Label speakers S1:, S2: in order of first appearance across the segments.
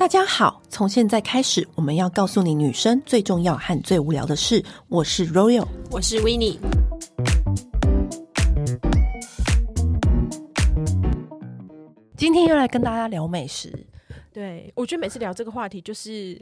S1: 大家好，从现在开始，我们要告诉你女生最重要和最无聊的事。我是 Royal，
S2: 我是 Winnie。
S1: 今天又来跟大家聊美食。
S2: 对，我觉得每次聊这个话题，就是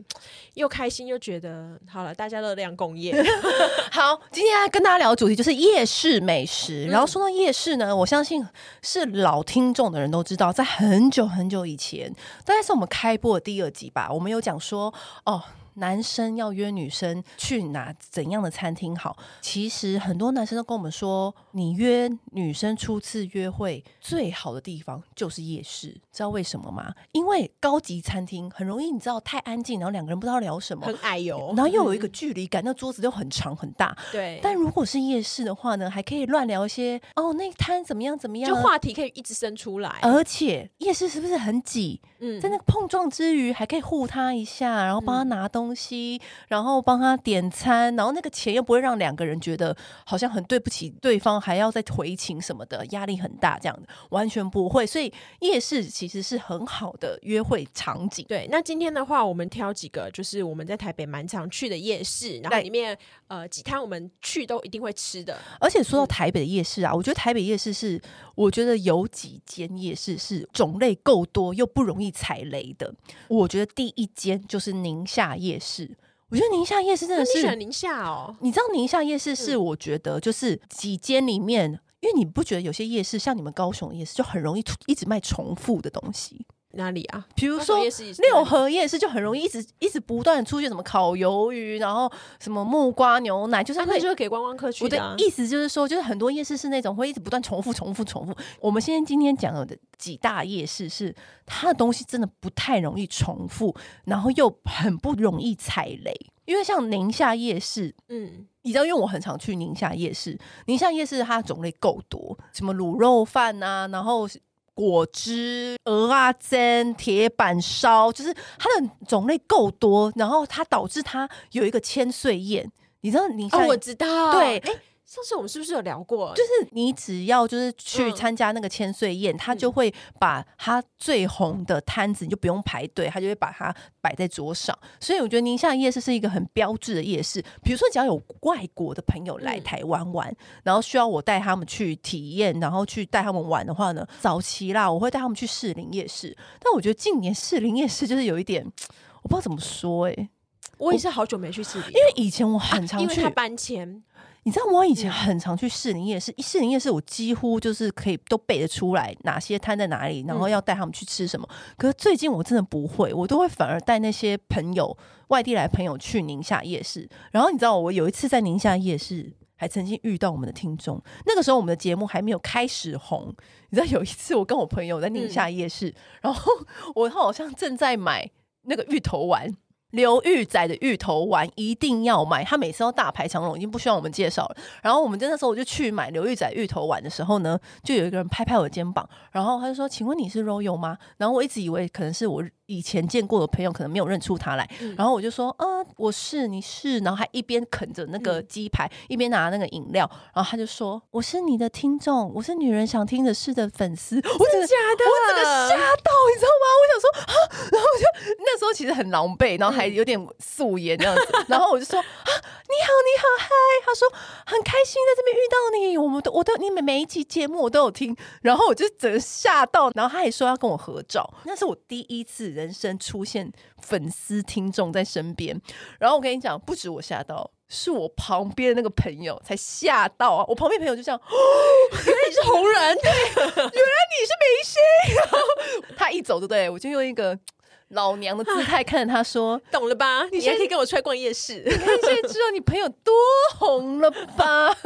S2: 又开心又觉得好了，大家热量共业。
S1: 好，今天要跟大家聊的主题就是夜市美食。嗯、然后说到夜市呢，我相信是老听众的人都知道，在很久很久以前，大概是我们开播的第二集吧，我们有讲说哦。男生要约女生去哪怎样的餐厅好？其实很多男生都跟我们说，你约女生初次约会最好的地方就是夜市，知道为什么吗？因为高级餐厅很容易，你知道太安静，然后两个人不知道聊什么，
S2: 很矮哟，
S1: 然后又有一个距离感，那桌子又很长很大。
S2: 对，
S1: 但如果是夜市的话呢，还可以乱聊一些哦，那摊怎么样怎么样，
S2: 就话题可以一直生出来。
S1: 而且夜市是不是很挤？嗯，在那个碰撞之余，还可以护他一下，然后帮他拿东西，嗯、然后帮他点餐，然后那个钱又不会让两个人觉得好像很对不起对方，还要再回请什么的，压力很大，这样的完全不会。所以夜市其实是很好的约会场景。
S2: 对，那今天的话，我们挑几个，就是我们在台北蛮常去的夜市，然后里面呃几摊我们去都一定会吃的。
S1: 而且说到台北的夜市啊，我觉得台北夜市是，我觉得有几间夜市是种类够多又不容易踩雷的，我觉得第一间就是宁夏夜市。我觉得宁夏夜市真的是，
S2: 宁夏哦？
S1: 你知道宁夏夜市是我觉得就是几间里面，嗯、因为你不觉得有些夜市像你们高雄夜市就很容易一直卖重复的东西。
S2: 哪里啊？
S1: 比如说六合夜市就很容易一直一直不断出现什么烤鱿鱼，然后什么木瓜牛奶，就是会、
S2: 啊、就是给观光客去的、啊。
S1: 我的意思就是说，就是很多夜市是那种会一直不断重复、重复、重复。我们现在今天讲的几大夜市是它的东西真的不太容易重复，然后又很不容易踩雷。因为像宁夏夜市，嗯，你知道，因为我很常去宁夏夜市，宁夏夜市它的种类够多，什么卤肉饭啊，然后。果汁、鹅啊煎、铁板烧，就是它的种类够多，然后它导致它有一个千岁宴。你知道？你
S2: 哦，我知道，
S1: 对，
S2: 欸上次我们是不是有聊过？
S1: 就是你只要就是去参加那个千岁宴，嗯、他就会把他最红的摊子，你就不用排队，他就会把它摆在桌上。所以我觉得宁夏夜市是一个很标志的夜市。比如说，只要有外国的朋友来台湾玩，嗯、然后需要我带他们去体验，然后去带他们玩的话呢，早期啦，我会带他们去士林夜市。但我觉得近年士林夜市就是有一点，我不知道怎么说哎、欸，
S2: 我也是好久没去士林，
S1: 因为以前我很常去，啊、因为
S2: 他搬迁。
S1: 你知道我以前很常去士林夜市，士林夜市我几乎就是可以都背得出来哪些摊在哪里，然后要带他们去吃什么。可是最近我真的不会，我都会反而带那些朋友，外地来朋友去宁夏夜市。然后你知道我有一次在宁夏夜市还曾经遇到我们的听众，那个时候我们的节目还没有开始红。你知道有一次我跟我朋友在宁夏夜市，然后 我好像正在买那个芋头丸。刘玉仔的芋头丸一定要买，他每次都大排长龙，已经不需要我们介绍了。然后我们真的时候我就去买刘玉仔芋头丸的时候呢，就有一个人拍拍我的肩膀，然后他就说：“请问你是 Royal 吗？”然后我一直以为可能是我。以前见过的朋友可能没有认出他来，嗯、然后我就说，呃，我是，你是，然后还一边啃着那个鸡排，嗯、一边拿那个饮料，然后他就说，我是你的听众，我是女人想听的事的粉丝，我真的
S2: 假的？
S1: 我整个吓到，你知道吗？我想说啊，然后我就那时候其实很狼狈，然后还有点素颜这样子，嗯、然后我就说啊，你好，你好，嗨，他说很开心在这边遇到你，我们都我都你每每一期节目我都有听，然后我就整个吓到，然后他也说要跟我合照，那是我第一次。人生出现粉丝听众在身边，然后我跟你讲，不止我吓到，是我旁边的那个朋友才吓到啊！我旁边朋友就这样，哦，原来你是红人，对，原来你是明星。然后他一走，对不对？我就用一个老娘的姿态看着他说：“
S2: 懂了吧？你现在可以跟我出来逛夜市。你看
S1: 现在知道你朋友多红了吧？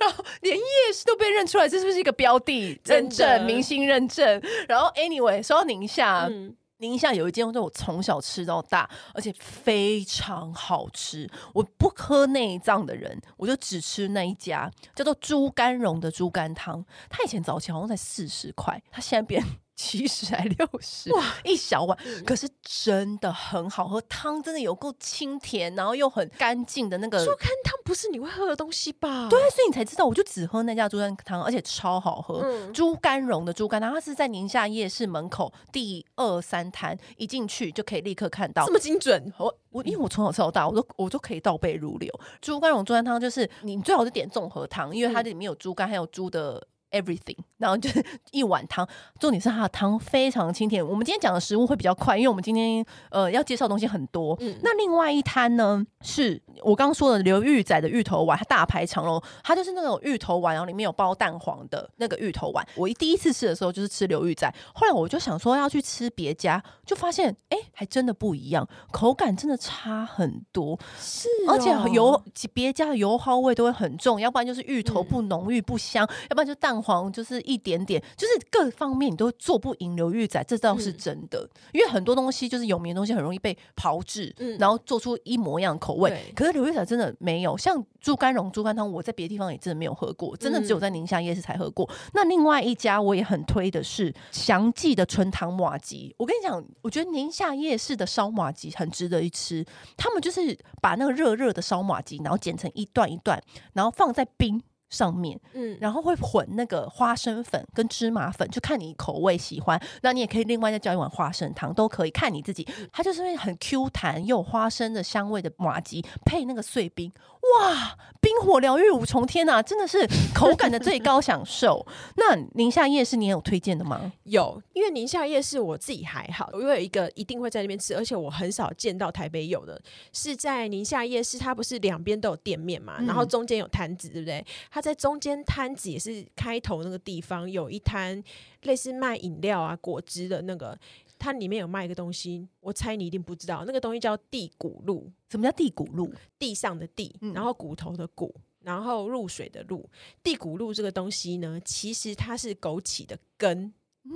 S1: 然后连夜市都被认出来，这是不是一个标的 认证？明星认证？然后 anyway，说到宁夏。嗯宁夏有一间，就我从小吃到大，而且非常好吃。我不喝内脏的人，我就只吃那一家，叫做猪肝蓉的猪肝汤。他以前早期好像才四十块，他现在变七十还六十哇，一小碗，可是真的很好喝，汤真的有够清甜，然后又很干净的那个。
S2: 猪肝汤不是你会喝的东西吧？
S1: 对，所以你才知道，我就只喝那家猪肝汤，而且超好喝。猪肝蓉的猪肝汤，它是在宁夏夜市门口第二三摊，一进去就可以立刻看到，
S2: 这么精准。
S1: 我我因为我从小吃到大，我都我都可以倒背如流。猪肝蓉猪肝汤就是你最好是点综合汤，因为它里面有猪肝，还有猪的。Everything，然后就是一碗汤，重点是它的汤非常清甜。我们今天讲的食物会比较快，因为我们今天呃要介绍的东西很多。嗯，那另外一摊呢，是我刚刚说的刘玉仔的芋头丸，它大排长龙，它就是那种芋头丸，然后里面有包蛋黄的那个芋头丸。我一第一次吃的时候就是吃刘玉仔，后来我就想说要去吃别家，就发现哎，还真的不一样，口感真的差很多。
S2: 是、
S1: 哦，而且油别家的油耗味都会很重，要不然就是芋头不浓郁不香，嗯、要不然就蛋。黄就是一点点，就是各方面你都做不赢刘玉仔，这倒是真的。嗯、因为很多东西就是有名的东西很容易被炮制，嗯、然后做出一模一样的口味。可是刘玉仔真的没有，像猪肝蓉、猪肝汤，我在别的地方也真的没有喝过，真的只有在宁夏夜市才喝过。嗯、那另外一家我也很推的是祥记的纯糖马吉。我跟你讲，我觉得宁夏夜市的烧马吉很值得一吃。他们就是把那个热热的烧马吉，然后剪成一段一段，然后放在冰。上面，嗯，然后会混那个花生粉跟芝麻粉，就看你口味喜欢。那你也可以另外再叫一碗花生汤，都可以看你自己。它就是那很 Q 弹又有花生的香味的麻吉，配那个碎冰，哇，冰火疗愈五重天呐，真的是口感的最高享受。那宁夏夜市你也有推荐的吗？
S2: 有，因为宁夏夜市我自己还好，我有一个一定会在那边吃，而且我很少见到台北有的，是在宁夏夜市，它不是两边都有店面嘛，然后中间有摊子，对不对？它在中间摊子也是开头那个地方有一摊类似卖饮料啊果汁的那个，它里面有卖一个东西，我猜你一定不知道，那个东西叫地骨露。
S1: 什么叫地骨露？
S2: 地上的地，然后骨头的骨，然后露水的露。地骨露这个东西呢，其实它是枸杞的根。嗯，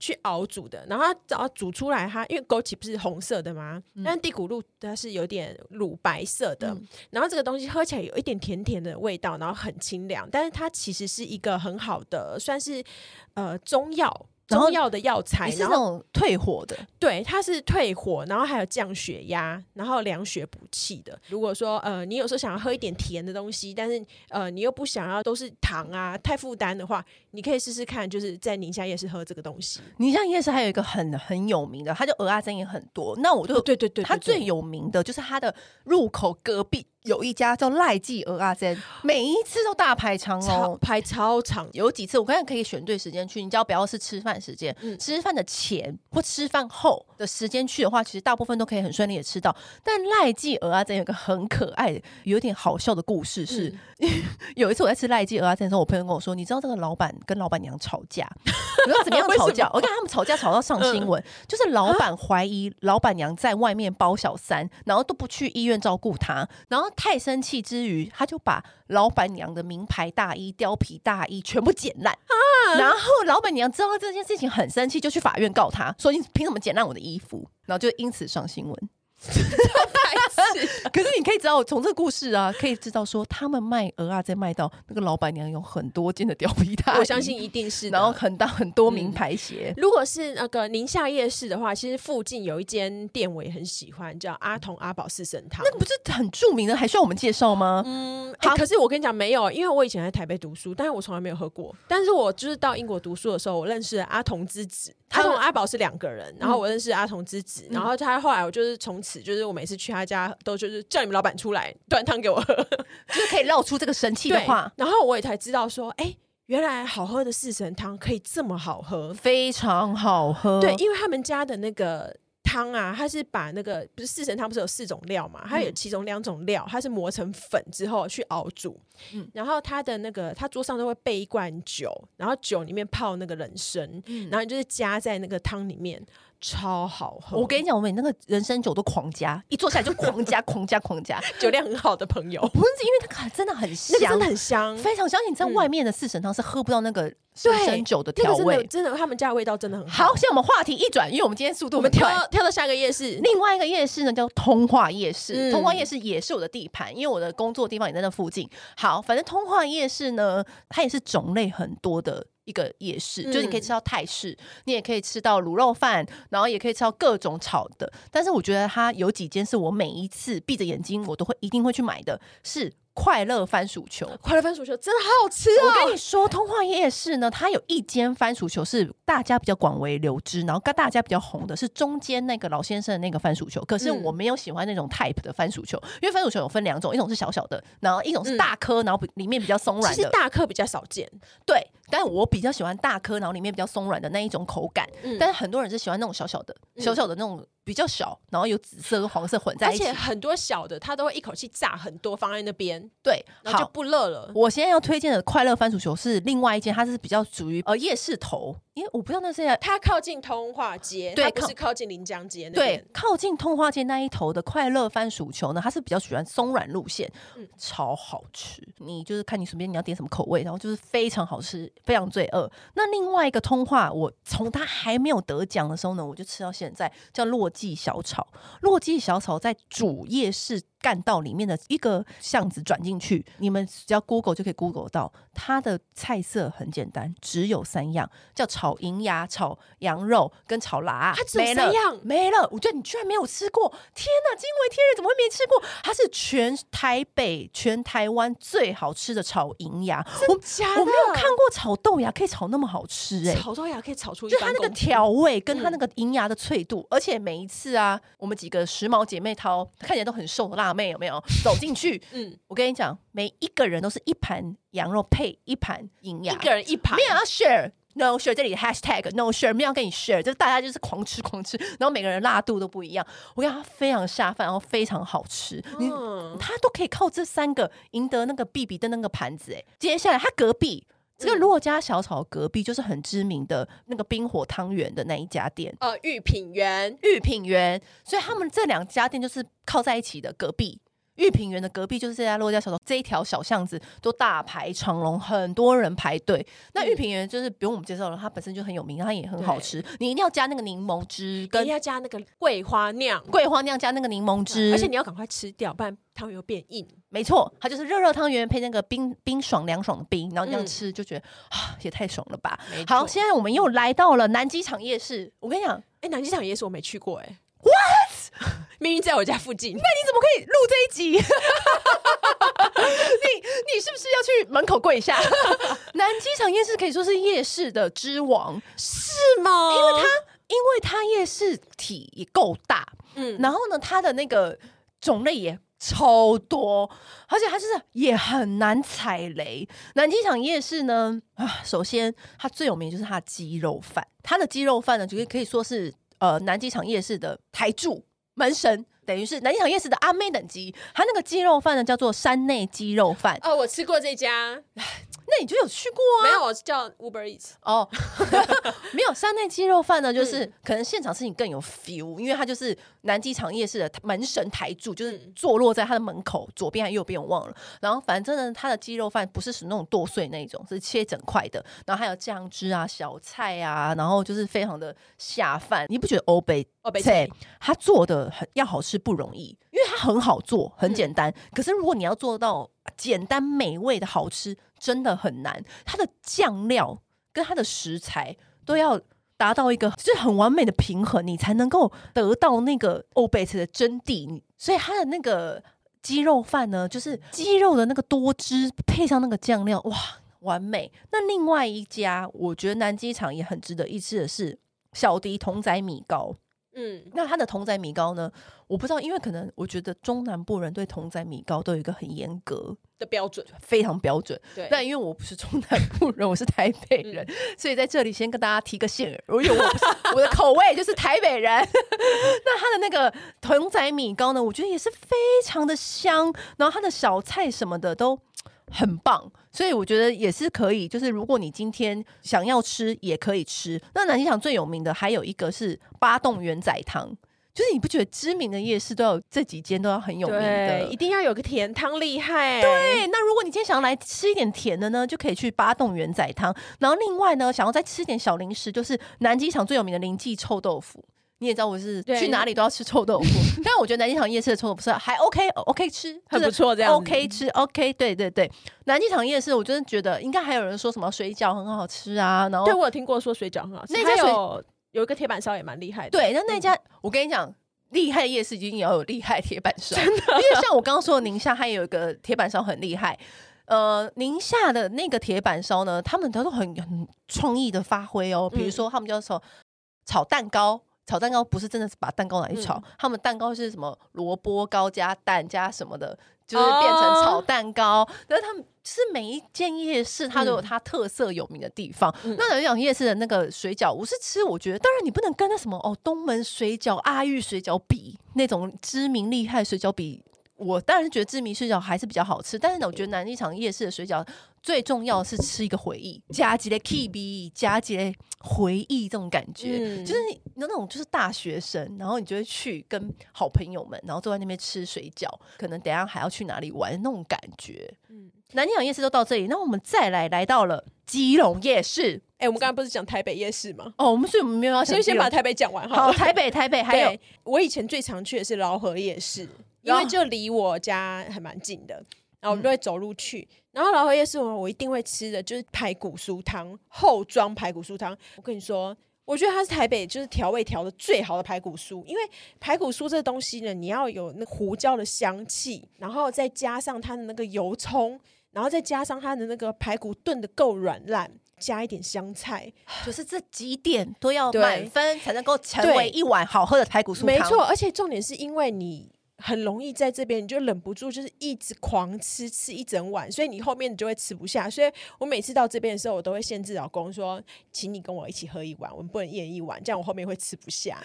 S2: 去熬煮的，然后它煮出来，它因为枸杞不是红色的吗？嗯、但地骨露它是有点乳白色的，嗯、然后这个东西喝起来有一点甜甜的味道，然后很清凉，但是它其实是一个很好的，算是呃中药。中药的药材，
S1: 是那种退火的，
S2: 对，它是退火，然后还有降血压，然后凉血补气的。如果说呃，你有时候想要喝一点甜的东西，但是呃，你又不想要都是糖啊，太负担的话，你可以试试看，就是在宁夏夜市喝这个东西。
S1: 宁夏夜市还有一个很很有名的，它就鹅阿珍也很多。那我就、
S2: 哦、对，对，对对对，
S1: 它最有名的就是它的入口隔壁。有一家叫赖记蚵仔煎，每一次都大排长龙，
S2: 排超长。
S1: 有几次我刚才可以选对时间去，你只要不要是吃饭时间，嗯、吃饭的前或吃饭后的时间去的话，其实大部分都可以很顺利的吃到。但赖记蚵仔煎有个很可爱的、有点好笑的故事是，嗯、有一次我在吃赖记蚵仔煎的时候，我朋友跟我说，你知道这个老板跟老板娘吵架，你知道怎么样吵架？我看他们吵架吵到上新闻，嗯、就是老板怀疑老板娘在外面包小三，然后都不去医院照顾他，然后。太生气之余，他就把老板娘的名牌大衣、貂皮大衣全部剪烂啊！然后老板娘知道这件事情很生气，就去法院告他，说你凭什么剪烂我的衣服？然后就因此上新闻。可是你可以知道，从这个故事啊，可以知道说他们卖鹅啊，在卖到那个老板娘有很多件的貂皮大衣，
S2: 我相信一定是，
S1: 然后很大很多名牌鞋。
S2: 嗯、如果是那个宁夏夜市的话，其实附近有一间店我也很喜欢，叫阿童阿宝四神汤，
S1: 那个不是很著名的，还需要我们介绍吗？
S2: 嗯，欸、好可是我跟你讲没有，因为我以前在台北读书，但是我从来没有喝过。但是我就是到英国读书的时候，我认识了阿童之子，阿童阿宝是两个人，然后我认识阿童之子，嗯、然后他后来我就是从此就是我每次去他家都就是叫你们老板出来端汤给我喝，
S1: 就是可以绕出这个神 器的话。
S2: 然后我也才知道说，哎、欸，原来好喝的四神汤可以这么好喝，
S1: 非常好喝。
S2: 对，因为他们家的那个汤啊，它是把那个不是四神汤不是有四种料嘛，它有其中两种料，它是磨成粉之后去熬煮。嗯，然后它的那个，它桌上都会备一罐酒，然后酒里面泡那个人参，嗯、然后你就是加在那个汤里面。超好喝！
S1: 我跟你讲，我们那个人参酒都狂加，一坐下来就狂加、狂加、狂加。
S2: 酒量很好的朋友，
S1: 不是因为它真的很香，
S2: 真的很香，
S1: 非常香。你在外面的四神汤是喝不到那个人参酒的调味，
S2: 真的，他们家的味道真的很好。
S1: 好，现在我们话题一转，因为我们今天速度，
S2: 我们跳跳到下一个夜市，
S1: 另外一个夜市呢叫通化夜市。通化夜市也是我的地盘，因为我的工作地方也在那附近。好，反正通化夜市呢，它也是种类很多的。一个夜市，
S2: 嗯、
S1: 就是你可以吃到泰式，你也可以吃到卤肉饭，然后也可以吃到各种炒的。但是我觉得它有几间是我每一次闭着眼睛我都会一定会去买的，是。快乐番薯球，
S2: 快乐番薯球真的好好吃哦！
S1: 我跟你说，通化夜市呢，它有一间番薯球是大家比较广为流知，然后跟大家比较红的是中间那个老先生的那个番薯球。可是我没有喜欢那种 type 的番薯球，嗯、因为番薯球有分两种，一种是小小的，然后一种是大颗，然后里面比较松软的。
S2: 其实大颗比较少见，
S1: 对，但我比较喜欢大颗，然后里面比较松软的那一种口感。嗯、但是很多人是喜欢那种小小的、小小的那种。比较小，然后有紫色跟黄色混在一起，
S2: 而且很多小的，它都会一口气炸很多放在那边，
S1: 对，
S2: 然后就不热了。
S1: 我现在要推荐的快乐番薯球是另外一间，它是比较属于呃夜市头。因为我不知道那是
S2: 它靠近通化街，对，不是靠近临江街那边。
S1: 对，靠近通化街那一头的快乐番薯球呢，它是比较喜欢松软路线，嗯，超好吃。你就是看你随便你要点什么口味，然后就是非常好吃，非常罪恶。那另外一个通化，我从它还没有得奖的时候呢，我就吃到现在，叫洛记小炒。洛记小炒在主夜市干道里面的一个巷子转进去，你们只要 Google 就可以 Google 到。它的菜色很简单，只有三样，叫炒银芽、炒羊肉跟炒辣。
S2: 它只有三样，
S1: 没了。我觉得你居然没有吃过，天哪！惊为天人，怎么会没吃过？它是全台北、全台湾最好吃的炒银芽。
S2: 我？
S1: 我没有看过炒豆芽可以炒那么好吃哎、欸！
S2: 炒豆芽可以炒出一
S1: 就它那个调味跟它那个银芽的脆度，嗯、而且每一次啊，我们几个时髦姐妹淘看起来都很瘦的辣妹有没有 走进去？嗯，我跟你讲，每一个人都是一盘。羊肉配一盘营养，
S2: 一个人一盘，
S1: 没有要 share，no share，这里的 hashtag no share，没有跟你 share，就是大家就是狂吃狂吃，然后每个人辣度都不一样。我跟你讲，它非常下饭，然后非常好吃，嗯，他都可以靠这三个赢得那个 B B 的那个盘子。哎，接下来他隔壁这个洛家小炒隔壁就是很知名的那个冰火汤圆的那一家店，
S2: 呃，御品园，
S1: 御品园，所以他们这两家店就是靠在一起的隔壁。御品园的隔壁就是这家洛家小炒，这一条小巷子都大排长龙，很多人排队。那玉品园就是不用我们介绍了，它本身就很有名，它也很好吃。你一定要加那个柠檬汁，跟
S2: 要加那个桂花酿，
S1: 桂花酿加那个柠檬汁，
S2: 而且你要赶快吃掉，不然汤圆会变硬。
S1: 没错，它就是热热汤圆配那个冰冰爽凉爽的冰，然后这样吃就觉得啊，也太爽了吧！好，现在我们又来到了南机场夜市。我跟你讲，
S2: 哎，南机场夜市我没去过，哎。
S1: What？
S2: 明明在我家附近，那
S1: 你怎么可以录这一集？你你是不是要去门口跪下？南机场夜市可以说是夜市的之王，
S2: 是吗？
S1: 因为它因为它夜市体也够大，嗯，然后呢，它的那个种类也超多，而且它就是也很难踩雷。南机场夜市呢，啊，首先它最有名就是它的鸡肉饭，它的鸡肉饭呢，就可以说是。呃，南机场夜市的台柱门神，等于是南机场夜市的阿妹等级。它那个鸡肉饭呢，叫做山内鸡肉饭。
S2: 哦，我吃过这家。
S1: 那你就有去过啊？
S2: 没有，我叫 Uber Eats。哦，
S1: 没有山内鸡肉饭呢，就是、嗯、可能现场吃你更有 feel，因为它就是南机场夜市的门神台柱，就是坐落在它的门口左边还右边我忘了。然后反正呢，它的鸡肉饭不是属于那种剁碎那种，是切整块的。然后还有酱汁啊、小菜啊，然后就是非常的下饭。你不觉得欧北欧北菜它做的很要好吃不容易？因为它很好做，很简单。嗯、可是如果你要做到简单美味的好吃，真的很难。它的酱料跟它的食材都要达到一个就是很完美的平衡，你才能够得到那个欧贝特的真谛。所以它的那个鸡肉饭呢，就是鸡肉的那个多汁配上那个酱料，哇，完美。那另外一家，我觉得南机场也很值得一吃的是小迪同仔米糕。嗯，那它的同仔米糕呢？我不知道，因为可能我觉得中南部人对同仔米糕都有一个很严格
S2: 的标准，
S1: 非常标准。对，但因为我不是中南部人，我是台北人，嗯、所以在这里先跟大家提个醒，因为我不是我的口味就是台北人。那它的那个同仔米糕呢，我觉得也是非常的香，然后它的小菜什么的都。很棒，所以我觉得也是可以。就是如果你今天想要吃，也可以吃。那南机场最有名的还有一个是八栋元仔汤，就是你不觉得知名的夜市都有这几间都要很有名的，
S2: 一定要有个甜汤厉害。
S1: 对，那如果你今天想要来吃一点甜的呢，就可以去八栋元仔汤。然后另外呢，想要再吃一点小零食，就是南机场最有名的林记臭豆腐。你也知道我是去哪里都要吃臭豆腐，但我觉得南京场夜市的臭豆腐是还 OK OK 吃，
S2: 很不错，这样
S1: OK 吃 OK，对对对。南京场夜市，我真的觉得应该还有人说什么水饺很好吃啊，然后
S2: 对我有听过说水饺很好吃，那家有有一个铁板烧也蛮厉害的。
S1: 对，那那家、嗯、我跟你讲，厉害夜市一定要有厉害铁板烧，
S2: 真的。
S1: 因为像我刚刚说的宁夏，它有一个铁板烧很厉害。呃，宁夏的那个铁板烧呢，他们都很很创意的发挥哦，比如说他们叫做炒蛋糕。炒蛋糕不是真的是把蛋糕拿去炒，嗯、他们蛋糕是什么萝卜糕加蛋加什么的，就是变成炒蛋糕。哦、但是他们是每一间夜市，它都有它特色有名的地方。嗯、那有讲夜市的那个水饺，我是吃，我觉得当然你不能跟那什么哦东门水饺、阿玉水饺比那种知名厉害水饺比。我当然是觉得知名水饺还是比较好吃，但是呢，我觉得南机场夜市的水饺最重要的是吃一个回忆，加几的 KB，加几的回忆，这种感觉，嗯、就是那种就是大学生，然后你就会去跟好朋友们，然后坐在那边吃水饺，可能等一下还要去哪里玩那种感觉。嗯，南机场夜市都到这里，那我们再来来到了基隆夜市。
S2: 哎、欸，我们刚刚不是讲台北夜市吗？
S1: 哦，我们所以我们没有要先
S2: 先把台北讲完好。
S1: 好，台北台北还有
S2: 我以前最常去的是饶河夜市。因为就离我家还蛮近的，然后我们就会走路去。嗯、然后老河夜市我我一定会吃的就是排骨酥汤，后庄排骨酥汤。我跟你说，我觉得它是台北就是调味调的最好的排骨酥，因为排骨酥这个东西呢，你要有那胡椒的香气，然后再加上它的那个油葱，然后再加上它的那个排骨炖的够软烂，加一点香菜，
S1: 就是这几点都要满分才能够成为一碗好喝的排骨酥汤。
S2: 没错，而且重点是因为你。很容易在这边，你就忍不住就是一直狂吃，吃一整碗，所以你后面你就会吃不下。所以我每次到这边的时候，我都会限制老公说，请你跟我一起喝一碗，我们不能一人一碗，这样我后面会吃不下。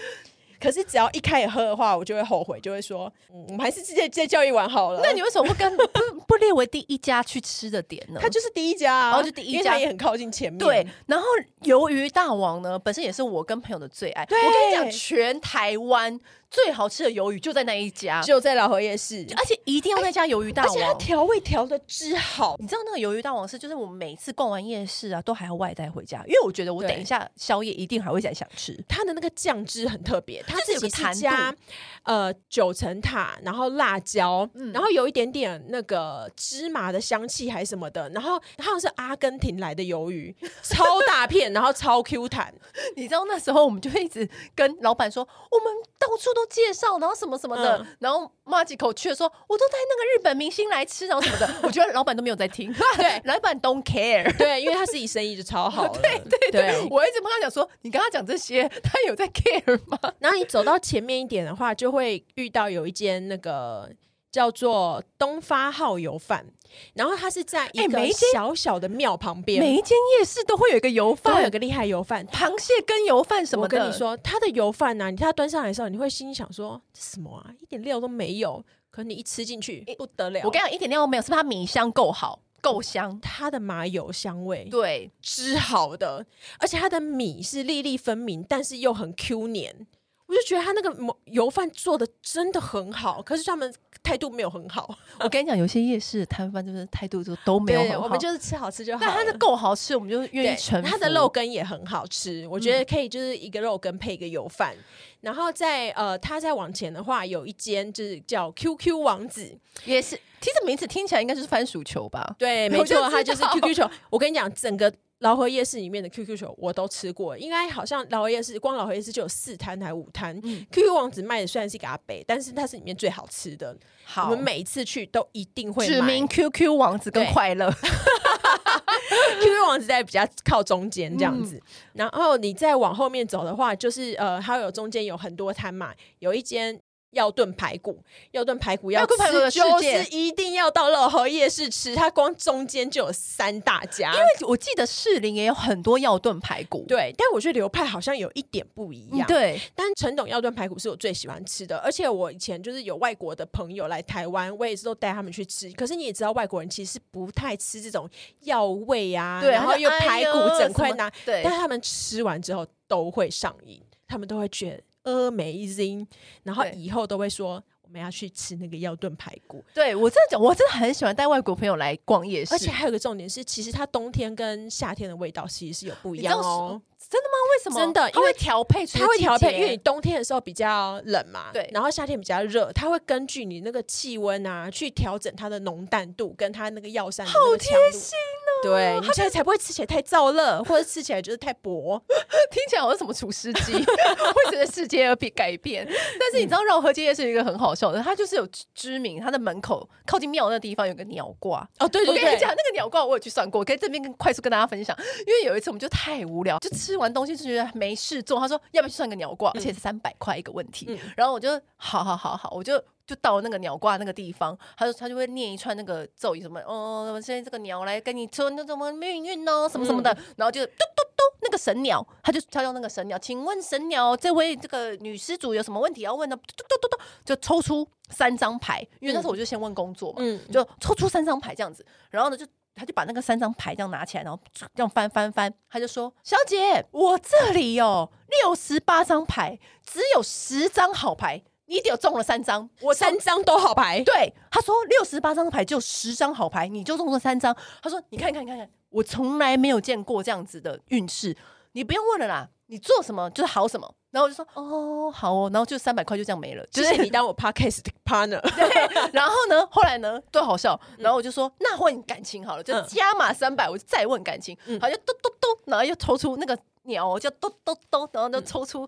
S2: 可是只要一开始喝的话，我就会后悔，就会说，嗯，我们还是直接再叫一碗好了。
S1: 那你为什么不跟不不列为第一家去吃的点呢？
S2: 它就是第一家啊，
S1: 然后就第一家
S2: 也很靠近前面。
S1: 对，然后鱿鱼大王呢，本身也是我跟朋友的最
S2: 爱。
S1: 我跟你讲，全台湾。最好吃的鱿鱼就在那一家，
S2: 就在老河夜市，
S1: 而且一定要那家鱿鱼大王，
S2: 而且它调味调的之好。
S1: 你知道那个鱿鱼大王是，就是我们每次逛完夜市啊，都还要外带回家，因为我觉得我等一下宵夜一定还会再想吃。
S2: 它的那个酱汁很特别，它自己是加呃九层塔，然后辣椒，嗯、然后有一点点那个芝麻的香气还是什么的，然后它好像是阿根廷来的鱿鱼，超大片，然后超 Q 弹。
S1: 你知道那时候我们就一直跟老板说，我们到处都。都介绍，然后什么什么的，嗯、然后骂几口去的说，我都带那个日本明星来吃，然后什么的，我觉得老板都没有在听，对，老板 don't care，
S2: 对，因为他自己生意就超好，
S1: 对对对，对。我一直跟他讲说，你跟他讲这些，他有在 care 吗？
S2: 然后你走到前面一点的话，就会遇到有一间那个叫做东发号油饭。然后它是在一个小小的庙旁边，
S1: 每一间夜市都会有一个油饭，
S2: 有个厉害油饭，
S1: 螃蟹跟油饭什么的。
S2: 我跟你说，它的油饭呢、啊，你看它端上来的时候，你会心想说这什么啊，一点料都没有。可你一吃进去不得了，
S1: 我跟你讲，一点料都没有，是它米香够好，够香，
S2: 它的麻油香味
S1: 对，
S2: 汁好的，而且它的米是粒粒分明，但是又很 Q 黏。我就觉得他那个油饭做的真的很好，可是他们态度没有很好。
S1: 我跟你讲，有些夜市摊贩就是态度就都没有很好。
S2: 我们就是吃好吃就好。
S1: 但它的够好吃，我们就愿意承。
S2: 它的肉羹也很好吃，我觉得可以，就是一个肉羹配一个油饭。嗯、然后在呃，他再往前的话，有一间就是叫 QQ 王子，
S1: 也是，其实名字听起来应该就是番薯球吧？
S2: 对，没错，它就是 QQ 球。我跟你讲，整个。饶河夜市里面的 QQ 球我都吃过，应该好像饶河夜市光饶河夜市就有四摊还五摊。嗯、QQ 王子卖的虽然是一个阿北，但是它是里面最好吃的。好，我们每一次去都一定会买。
S1: 指明 QQ 王子跟快乐，
S2: QQ 王子在比较靠中间这样子。嗯、然后你再往后面走的话，就是呃，它有中间有很多摊嘛，有一间。要炖排骨，要炖排骨，要吃就是一定要到饶河夜市吃。它光中间就有三大家，
S1: 因为我记得士林也有很多要炖排骨。
S2: 对，但我觉得流派好像有一点不一样。
S1: 嗯、对，
S2: 但陈董要炖排骨是我最喜欢吃的，而且我以前就是有外国的朋友来台湾，我也是都带他们去吃。可是你也知道，外国人其实不太吃这种药味啊，对然后又排骨整块拿，对，但他们吃完之后都会上瘾，他们都会觉得。Amazing，然后以后都会说，我们要去吃那个药炖排骨。
S1: 对我真的讲，我真的很喜欢带外国朋友来逛夜市，
S2: 而且还有个重点是，其实它冬天跟夏天的味道其实是有不一样哦。
S1: 真的吗？为什么？
S2: 真的，
S1: 因为调配，
S2: 它会调配，因为你冬天的时候比较冷嘛，
S1: 对，
S2: 然后夏天比较热，它会根据你那个气温啊，去调整它的浓淡度跟它那个药膳。好贴心哦！对，你这样才不会吃起来太燥热，或者吃起来就是太薄。
S1: 听起来好像什么厨师机，会觉得世界而变改变。但是你知道绕河街夜市一个很好笑的，它就是有知名，它的门口靠近庙那地方有个鸟挂。
S2: 哦，对对对，
S1: 我跟你讲，那个鸟挂我有去算过，我可以这边跟快速跟大家分享。因为有一次我们就太无聊，就吃完东西就觉得没事做，他说要不要去算个鸟挂，而且是三百块一个问题。嗯、然后我就好好好好，我就就到那个鸟挂那个地方，他就他就会念一串那个咒语，什么哦，现在这个鸟来跟你说那什么命运哦，什么什么的，嗯、然后就嘟嘟嘟，那个神鸟，他就他用那个神鸟，请问神鸟，这位这个女施主有什么问题要问呢？嘟嘟嘟嘟，就抽出三张牌，因为那时候我就先问工作嘛，嗯、就抽出三张牌这样子，然后呢就。他就把那个三张牌这样拿起来，然后这样翻翻翻，他就说：“小姐，我这里有六十八张牌，只有十张好牌，你只有中了三张，
S2: 我三张都好牌。”
S1: 对，他说六十八张牌就十张好牌，你就中了三张。他说：“你看看看看，我从来没有见过这样子的运势，你不用问了啦。”你做什么就是好什么，然后我就说哦好哦，然后就三百块就这样没了，
S2: 就是你当我 podcast partner。
S1: 对，然后呢，后来呢，多好笑，然后我就说、嗯、那问感情好了，就加码三百，我就再问感情，好像嘟嘟嘟，然后又抽出那个鸟，就咚咚咚，然后就抽出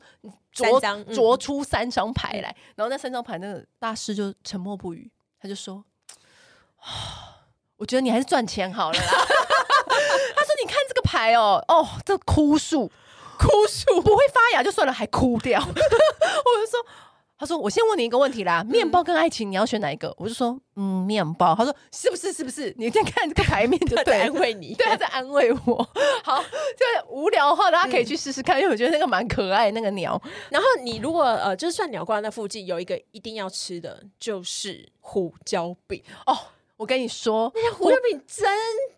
S1: 啄啄出三张牌来，然后那三张牌那个大师就沉默不语，他就说啊，我觉得你还是赚钱好了啦。他说你看这个牌哦，哦，这枯树。枯树不会发芽就算了，还枯掉。我就说，他说我先问你一个问题啦，面包跟爱情你要选哪一个？我就说，嗯，面包。他说是不是？是不是？你先看这个牌面就对，
S2: 安慰你，
S1: 对，他在安慰我。好，就无聊的话，大家可以去试试看，因为我觉得那个蛮可爱那个鸟。
S2: 然后你如果呃，就是算鸟挂那附近有一个一定要吃的，就是胡椒饼哦。
S1: 我跟你说，
S2: 那些胡椒饼真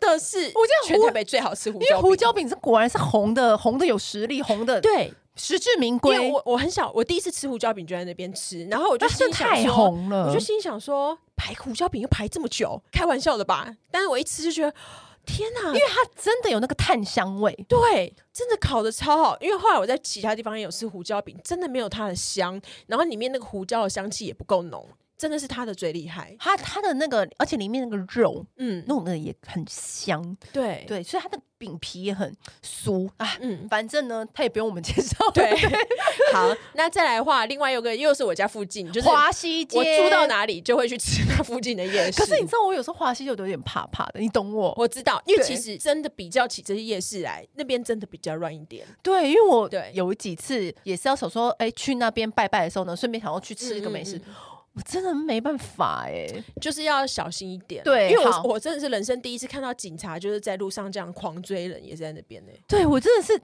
S2: 的是，我觉得全台北最好吃胡椒饼。
S1: 因为胡椒饼是果然是红的，红的有实力，红的
S2: 对，
S1: 实至名归。
S2: 因为我我很小，我第一次吃胡椒饼就在那边吃，然后我就心想说，太红了，我就心想说，排胡椒饼又排这么久，开玩笑的吧？但是我一吃就觉得，天哪，因
S1: 为它真的有那个炭香味，
S2: 对，真的烤的超好。因为后来我在其他地方也有吃胡椒饼，真的没有它的香，然后里面那个胡椒的香气也不够浓。真的是他的最厉害，
S1: 他他的那个，而且里面那个肉，嗯，弄的也很香，
S2: 对
S1: 对，所以它的饼皮也很酥啊，嗯，反正呢，他也不用我们介绍，
S2: 对。好，那再来的话，另外有个又是我家附近，就是
S1: 华西街，
S2: 我住到哪里就会去吃那附近的夜市。
S1: 可是你知道，我有时候华西就有点怕怕的，你懂我？
S2: 我知道，因为其实真的比较起这些夜市来，那边真的比较乱一点。
S1: 对，因为我对有几次也是要想说，哎，去那边拜拜的时候呢，顺便想要去吃一个美食。我真的没办法哎、欸，
S2: 就是要小心一点。
S1: 对，
S2: 因为我我真的是人生第一次看到警察就是在路上这样狂追人，也是在那边呢、欸。
S1: 对，我真的是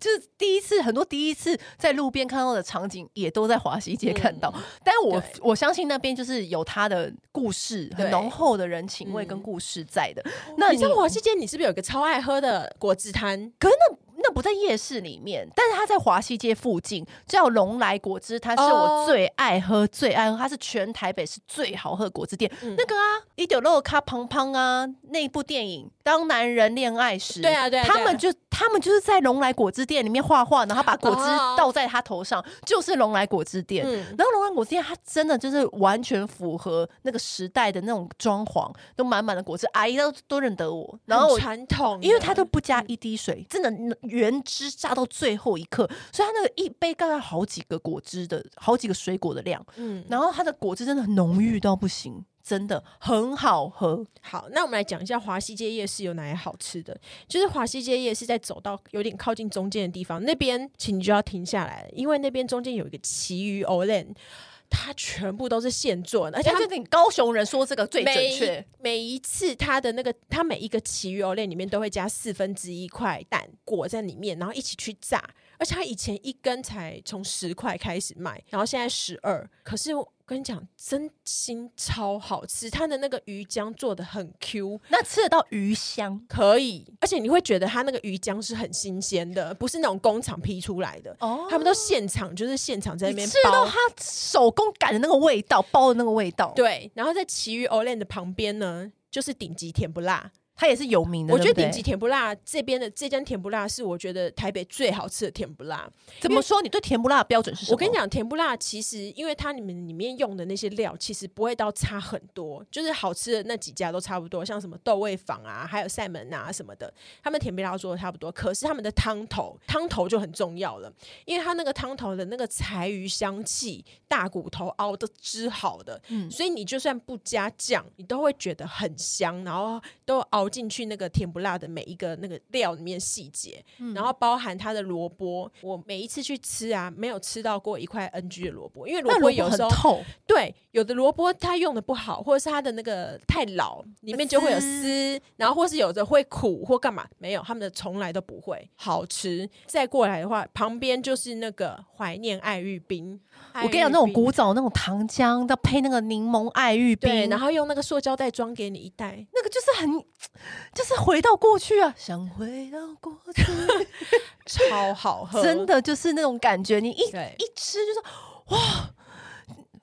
S1: 就是第一次，很多第一次在路边看到的场景，也都在华西街看到。嗯、但我我相信那边就是有他的故事，很浓厚的人情味跟故事在的。嗯、那你，
S2: 你知道华西街，你是不是有个超爱喝的果汁摊？
S1: 可是那。那不在夜市里面，但是它在华西街附近，叫龙来果汁，它是我最爱喝、oh. 最爱喝，它是全台北市最好喝的果汁店。嗯、那个啊，一九六卡胖胖啊，那部电影《当男人恋爱时》
S2: 对啊，对啊，
S1: 他们就他们就是在龙来果汁店里面画画，然后把果汁倒在他头上，oh. 就是龙来果汁店。嗯、然后龙来果汁店，它真的就是完全符合那个时代的那种装潢，都满满的果汁，阿姨都都认得我。然后
S2: 传统，
S1: 因为它都不加一滴水，真的。原汁榨到最后一刻，所以它那个一杯大概好几个果汁的好几个水果的量，嗯，然后它的果汁真的很浓郁到不行，真的很好喝。
S2: 好，那我们来讲一下华西街夜市有哪些好吃的。就是华西街夜市在走到有点靠近中间的地方，那边请你就要停下来，因为那边中间有一个旗鱼欧蕾。它全部都是现做的，而且他
S1: 你高雄人说这个最准确。
S2: 每，一次他的那个，他每一个奇鱼藕链里面都会加四分之一块蛋裹在里面，然后一起去炸。而且它以前一根才从十块开始卖，然后现在十二，可是我。跟你讲，真心超好吃，它的那个鱼浆做的很 Q，
S1: 那吃得到鱼香，
S2: 可以，而且你会觉得它那个鱼浆是很新鲜的，不是那种工厂批出来的，哦，他们都现场就是现场在那边包，吃到
S1: 它手工擀的那个味道，包的那个味道，
S2: 对，然后在奇鱼 Olane 的旁边呢，就是顶级甜不辣。
S1: 它也是有名的，
S2: 我觉得顶级甜不辣这边的这间甜不辣是我觉得台北最好吃的甜不辣。
S1: 怎么说？你对甜不辣的标准是什么？
S2: 我跟你讲，甜不辣其实因为它里面里面用的那些料其实不会到差很多，就是好吃的那几家都差不多，像什么豆味坊啊，还有赛门啊什么的，他们甜不辣做的差不多。可是他们的汤头汤头就很重要了，因为它那个汤头的那个柴鱼香气，大骨头熬的汁好的，嗯，所以你就算不加酱，你都会觉得很香，然后都熬。进去那个甜不辣的每一个那个料里面细节，嗯、然后包含它的萝卜，我每一次去吃啊，没有吃到过一块 NG 的萝卜，因为萝卜有时候
S1: 透，
S2: 对，有的萝卜它用的不好，或者是它的那个太老，里面就会有丝，然后或是有的会苦或干嘛，没有，他们的从来都不会好吃。再过来的话，旁边就是那个怀念爱玉冰，
S1: 我跟你讲，那种古早那种糖浆，要配那个柠檬爱玉冰，
S2: 对，然后用那个塑胶袋装给你一袋，
S1: 那个就是很。就是回到过去啊，想回到过去，
S2: 超好喝，
S1: 真的就是那种感觉。你一一吃就是哇，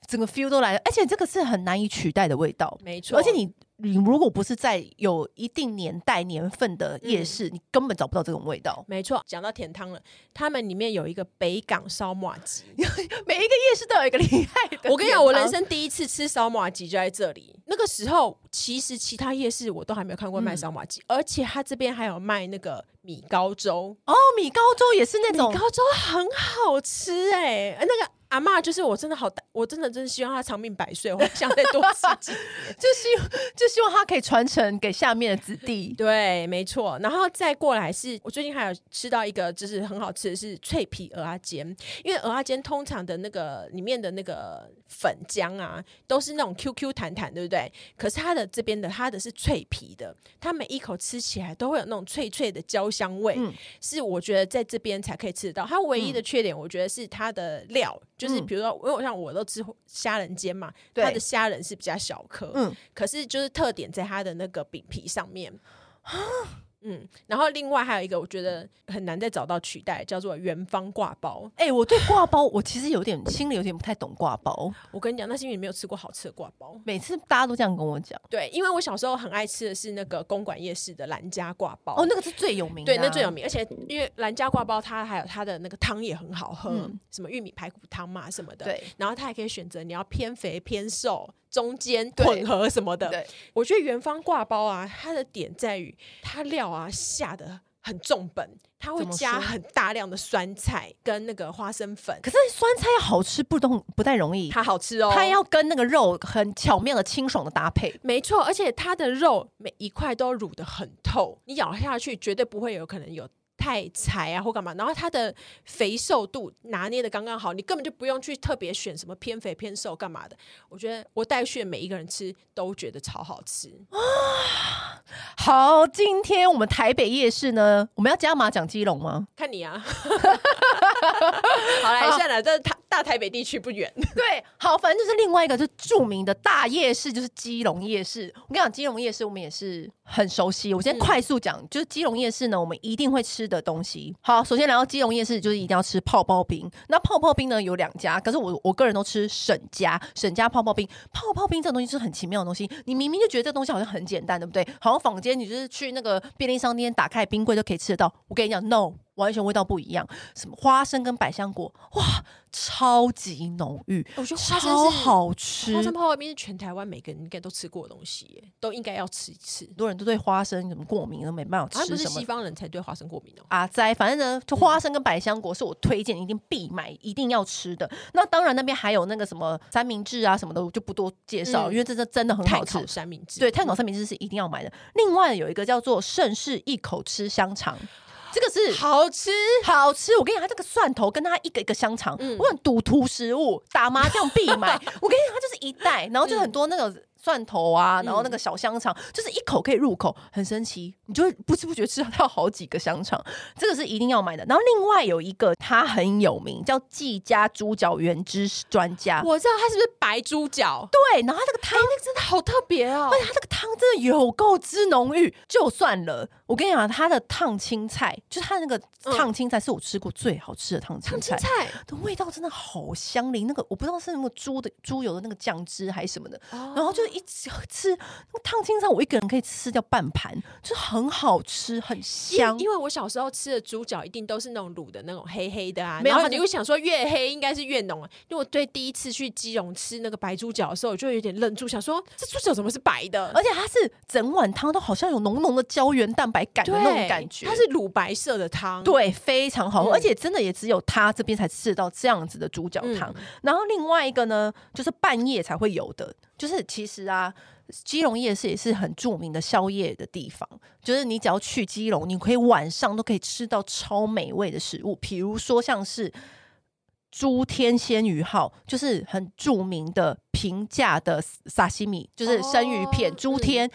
S1: 整个 feel 都来了，而且这个是很难以取代的味道，
S2: 没错。
S1: 而且你。你如果不是在有一定年代年份的夜市，嗯、你根本找不到这种味道。
S2: 没错，讲到甜汤了，他们里面有一个北港烧麻鸡，
S1: 每一个夜市都有一个厉害的。
S2: 我跟你讲，我人生第一次吃烧麻鸡就在这里。那个时候，其实其他夜市我都还没有看过卖烧麻鸡，嗯、而且他这边还有卖那个米糕粥。
S1: 哦，米糕粥也是那种
S2: 米糕粥很好吃哎、欸，那个。阿嬷就是我，真的好，我真的真的希望她长命百岁，我想再多吃几年，
S1: 就希就希望她可以传承给下面的子弟。
S2: 对，没错。然后再过来是我最近还有吃到一个，就是很好吃的是脆皮鹅阿煎，因为鹅阿煎通常的那个里面的那个粉浆啊，都是那种 Q Q 弹弹，对不对？可是它的这边的它的是脆皮的，它每一口吃起来都会有那种脆脆的焦香味，嗯、是我觉得在这边才可以吃得到。它唯一的缺点，我觉得是它的料。就是比如说，因为像我都吃虾仁煎嘛，它的虾仁是比较小颗，嗯，可是就是特点在它的那个饼皮上面。嗯，然后另外还有一个，我觉得很难再找到取代，叫做元芳挂包。
S1: 哎、欸，我对挂包，我其实有点心里有点不太懂挂包。
S2: 我跟你讲，那是因为你没有吃过好吃的挂包。
S1: 每次大家都这样跟我讲。
S2: 对，因为我小时候很爱吃的是那个公馆夜市的兰家挂包。
S1: 哦，那个是最有名的、啊。
S2: 对，那最有名，而且因为兰家挂包，它还有它的那个汤也很好喝，嗯、什么玉米排骨汤嘛什么的。对，然后它还可以选择你要偏肥偏瘦。中间混合什么的，对，我觉得元芳挂包啊，它的点在于它料啊下的很重本，它会加很大量的酸菜跟那个花生粉。
S1: 可是酸菜要好吃不都不太容易，
S2: 它好吃哦，
S1: 它要跟那个肉很巧妙的清爽的搭配。
S2: 没错，而且它的肉每一块都卤的很透，你咬下去绝对不会有可能有。太柴啊，或干嘛？然后它的肥瘦度拿捏的刚刚好，你根本就不用去特别选什么偏肥偏瘦干嘛的。我觉得我带去每一个人吃都觉得超好吃
S1: 啊！好，今天我们台北夜市呢，我们要加码讲基隆吗？
S2: 看你啊！好来，算了，这台大台北地区不远。
S1: 对，好，反正就是另外一个就是著名的大夜市，就是基隆夜市。我跟你讲，基隆夜市我们也是很熟悉。我先快速讲，嗯、就是基隆夜市呢，我们一定会吃的东西。好，首先来到基隆夜市，就是一定要吃泡泡冰。那泡泡冰呢有两家，可是我我个人都吃沈家，沈家泡泡冰。泡泡冰这个东西是很奇妙的东西，你明明就觉得这东西好像很简单，对不对？好像坊间你就是去那个便利商店打开冰柜就可以吃得到。我跟你讲，no。完全味道不一样，什么花生跟百香果，哇，超级浓郁，
S2: 我觉得花生
S1: 超好吃。
S2: 花生泡泡冰是全台湾每个人应该都吃过的东西耶，都应该要吃一次。
S1: 很多人都对花生什么过敏，都没办法吃。什么
S2: 不是西方人才对花生过敏哦？
S1: 啊，在反正呢，就花生跟百香果是我推荐一定必买、一定要吃的。那当然那边还有那个什么三明治啊什么的，我就不多介绍，嗯、因为这是真的很好吃。
S2: 三明治，
S1: 对，碳烤三明治是一定要买的。另外有一个叫做盛世一口吃香肠。这个是
S2: 好吃，
S1: 好吃。我跟你讲，它这个蒜头跟它一个一个香肠，嗯、我很赌徒食物，打麻将必买。我跟你讲，它就是一袋，然后就是很多那个蒜头啊，然后那个小香肠，嗯、就是一口可以入口，很神奇，你就会不知不觉吃到好几个香肠，这个是一定要买的。然后另外有一个它很有名，叫纪家猪脚原汁专家，
S2: 我知道它是不是白猪脚？
S1: 对，然后它这个汤、欸、那个真的好特别哦，而且它这个汤真的有够之浓郁，就算了。我跟你讲，它的烫青菜，就是它那个烫青菜，是我吃过最好吃的烫青菜，烫青菜的味道真的好香淋。那个我不知道是那个猪的猪油的那个酱汁还是什么的，哦、然后就一直吃那个烫青菜，我一个人可以吃掉半盘，就很好吃，很香。
S2: 因为我小时候吃的猪脚一定都是那种卤的那种黑黑的啊，没有，你会想说越黑应该是越浓啊。因为我对第一次去基隆吃那个白猪脚的时候，我就有点愣住，想说这猪脚怎么是白的？
S1: 而且它是整碗汤都好像有浓浓的胶原蛋白。感的那种感觉，
S2: 它是乳白色的汤，
S1: 对，非常好喝，嗯、而且真的也只有他这边才吃到这样子的猪脚汤。嗯、然后另外一个呢，就是半夜才会有的，就是其实啊，基隆夜市也是很著名的宵夜的地方，就是你只要去基隆，你可以晚上都可以吃到超美味的食物，比如说像是猪天鲜鱼号，就是很著名的平价的沙西米，就是生鱼片，猪、哦、天。嗯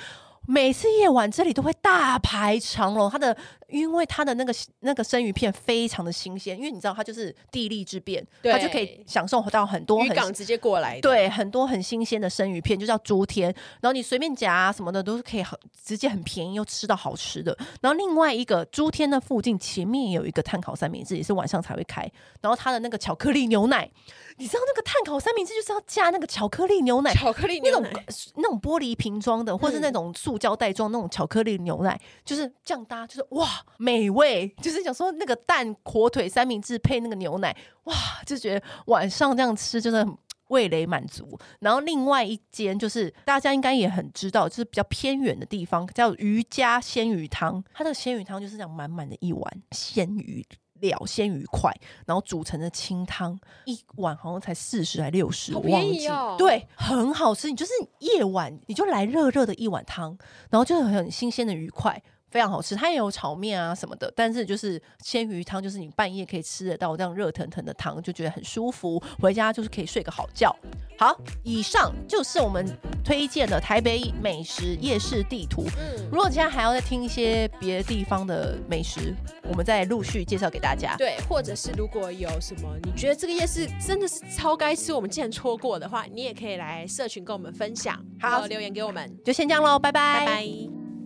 S1: 每次夜晚这里都会大排长龙，它的因为它的那个那个生鱼片非常的新鲜，因为你知道它就是地利之便，对它就可以享受到很多很
S2: 渔港直接过来的，
S1: 对，很多很新鲜的生鱼片，就叫猪天，然后你随便夹、啊、什么的都是可以很直接很便宜又吃到好吃的。然后另外一个猪天的附近前面有一个碳烤三明治，也是晚上才会开，然后它的那个巧克力牛奶。你知道那个碳烤三明治就是要加那个巧克力牛奶，
S2: 巧克力牛奶
S1: 那种那种玻璃瓶装的，或是那种塑胶袋装那种巧克力牛奶，嗯、就是这样搭，就是哇美味，就是想说那个蛋火腿三明治配那个牛奶，哇就觉得晚上这样吃真的味蕾满足。然后另外一间就是大家应该也很知道，就是比较偏远的地方，叫渔家鲜鱼汤，它的鲜鱼汤就是这样满满的一碗鲜鱼。料鲜鱼块，然后煮成的清汤，一碗好像才四十还六十，我忘记。哦、对，很好吃。你就是夜晚，你就来热热的一碗汤，然后就是很新鲜的鱼块。非常好吃，它也有炒面啊什么的，但是就是鲜鱼汤，就是你半夜可以吃得到这样热腾腾的汤，就觉得很舒服。回家就是可以睡个好觉。好，以上就是我们推荐的台北美食夜市地图。嗯，如果今天还要再听一些别的地方的美食，我们再陆续介绍给大家。
S2: 对，或者是如果有什么你觉得这个夜市真的是超该吃，我们竟然错过的话，你也可以来社群跟我们分享，好，留言给我们。
S1: 就先这样喽，拜拜，拜拜。